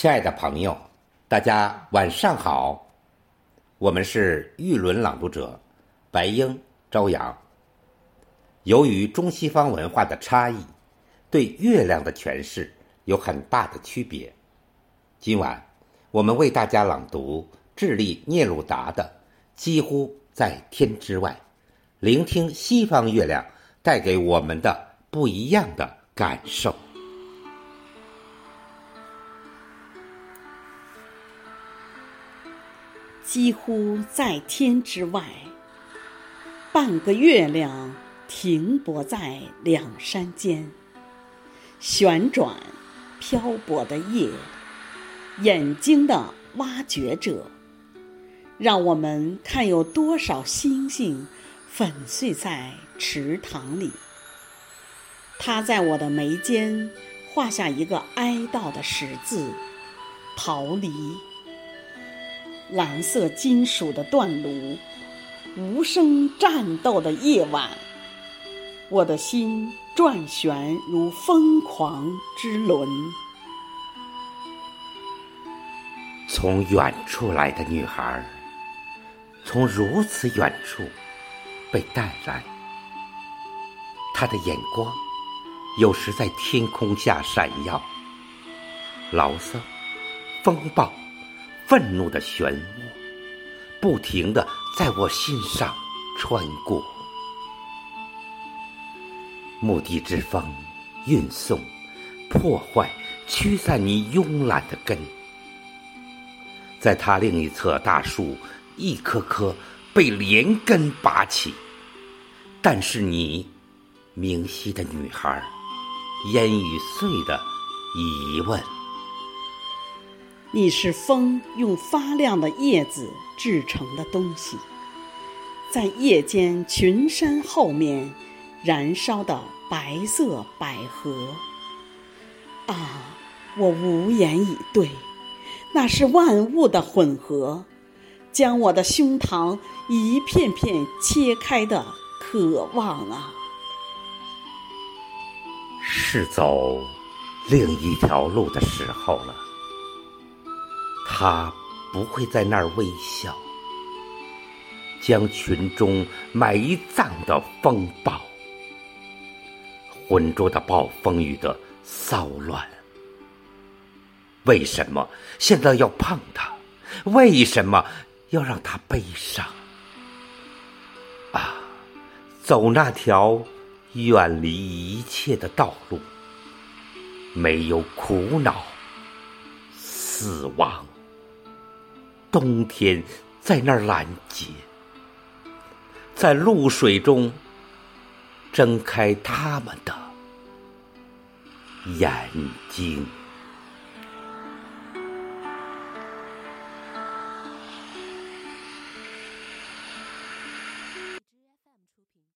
亲爱的朋友，大家晚上好，我们是玉轮朗读者，白英、朝阳。由于中西方文化的差异，对月亮的诠释有很大的区别。今晚我们为大家朗读智利聂鲁达的《几乎在天之外》，聆听西方月亮带给我们的不一样的感受。几乎在天之外，半个月亮停泊在两山间，旋转漂泊的夜，眼睛的挖掘者，让我们看有多少星星粉碎在池塘里。他在我的眉间画下一个哀悼的十字，逃离。蓝色金属的断炉，无声战斗的夜晚，我的心转旋如疯狂之轮。从远处来的女孩，从如此远处被带来，她的眼光有时在天空下闪耀，牢骚，风暴。愤怒的漩涡，不停的在我心上穿过。墓地之风，运送、破坏、驱散你慵懒的根。在它另一侧，大树一棵棵被连根拔起。但是你，明晰的女孩，烟雨碎的疑问。你是风用发亮的叶子制成的东西，在夜间群山后面燃烧的白色百合。啊，我无言以对，那是万物的混合，将我的胸膛一片片切开的渴望啊！是走另一条路的时候了。他不会在那儿微笑，将群中埋葬的风暴、浑浊的暴风雨的骚乱。为什么现在要碰他？为什么要让他悲伤？啊，走那条远离一切的道路，没有苦恼、死亡。冬天在那儿拦截，在露水中睁开他们的眼睛。